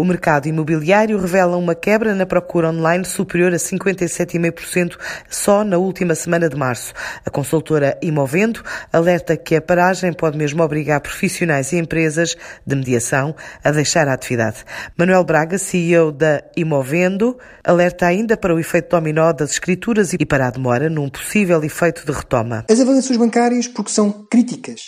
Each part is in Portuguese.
O mercado imobiliário revela uma quebra na procura online superior a 57,5% só na última semana de março. A consultora Imovendo alerta que a paragem pode mesmo obrigar profissionais e empresas de mediação a deixar a atividade. Manuel Braga, CEO da Imovendo, alerta ainda para o efeito dominó das escrituras e para a demora num possível efeito de retoma. As avaliações bancárias, porque são críticas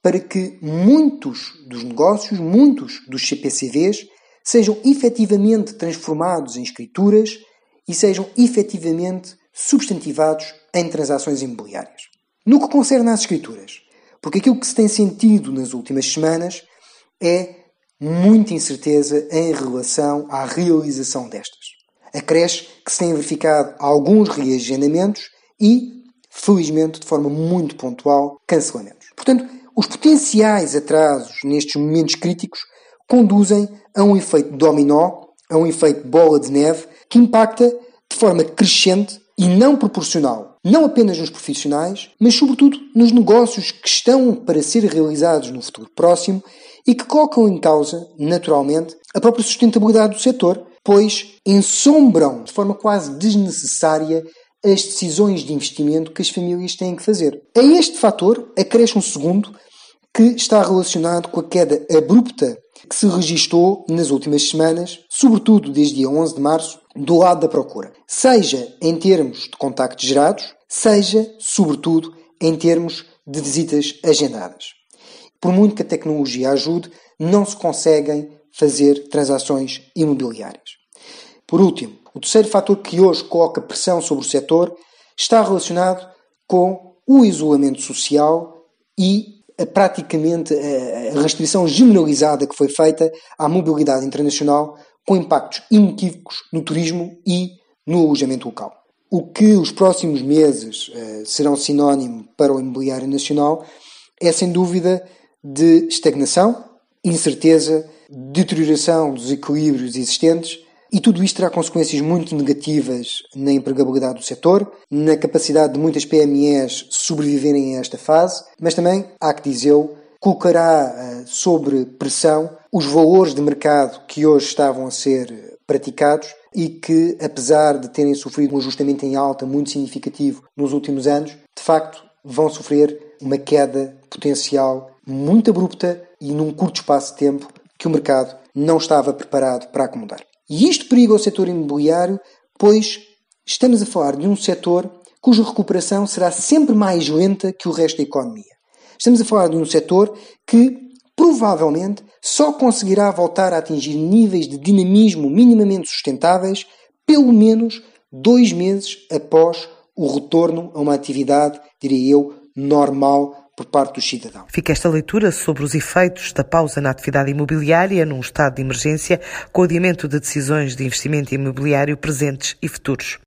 para que muitos dos negócios, muitos dos CPCVs, sejam efetivamente transformados em escrituras e sejam efetivamente substantivados em transações imobiliárias. No que concerne às escrituras, porque aquilo que se tem sentido nas últimas semanas é muita incerteza em relação à realização destas. Acresce que se têm verificado alguns reagendamentos e, felizmente, de forma muito pontual, cancelamentos. Portanto, os potenciais atrasos nestes momentos críticos conduzem a um efeito dominó, a um efeito bola de neve, que impacta de forma crescente e não proporcional, não apenas nos profissionais, mas sobretudo nos negócios que estão para ser realizados no futuro próximo e que colocam em causa, naturalmente, a própria sustentabilidade do setor, pois ensombram de forma quase desnecessária as decisões de investimento que as famílias têm que fazer. A este fator acresce um segundo que está relacionado com a queda abrupta que se registou nas últimas semanas, sobretudo desde dia 11 de março, do lado da procura. Seja em termos de contactos gerados, seja, sobretudo, em termos de visitas agendadas. Por muito que a tecnologia ajude, não se conseguem fazer transações imobiliárias. Por último, o terceiro fator que hoje coloca pressão sobre o setor está relacionado com o isolamento social e praticamente a restrição generalizada que foi feita à mobilidade internacional com impactos inequívocos no turismo e no alojamento local. O que os próximos meses uh, serão sinónimo para o imobiliário nacional é sem dúvida de estagnação, incerteza, deterioração dos equilíbrios existentes e tudo isto terá consequências muito negativas na empregabilidade do setor, na capacidade de muitas PMEs sobreviverem a esta fase, mas também, há que dizê-lo, colocará uh, sobre pressão os valores de mercado que hoje estavam a ser praticados e que, apesar de terem sofrido um ajustamento em alta muito significativo nos últimos anos, de facto vão sofrer uma queda potencial muito abrupta e num curto espaço de tempo que o mercado não estava preparado para acomodar. E isto periga o setor imobiliário, pois estamos a falar de um setor cuja recuperação será sempre mais lenta que o resto da economia. Estamos a falar de um setor que provavelmente só conseguirá voltar a atingir níveis de dinamismo minimamente sustentáveis pelo menos dois meses após o retorno a uma atividade, diria eu, normal por parte. Fica esta leitura sobre os efeitos da pausa na atividade imobiliária num estado de emergência, com o adiamento de decisões de investimento imobiliário presentes e futuros.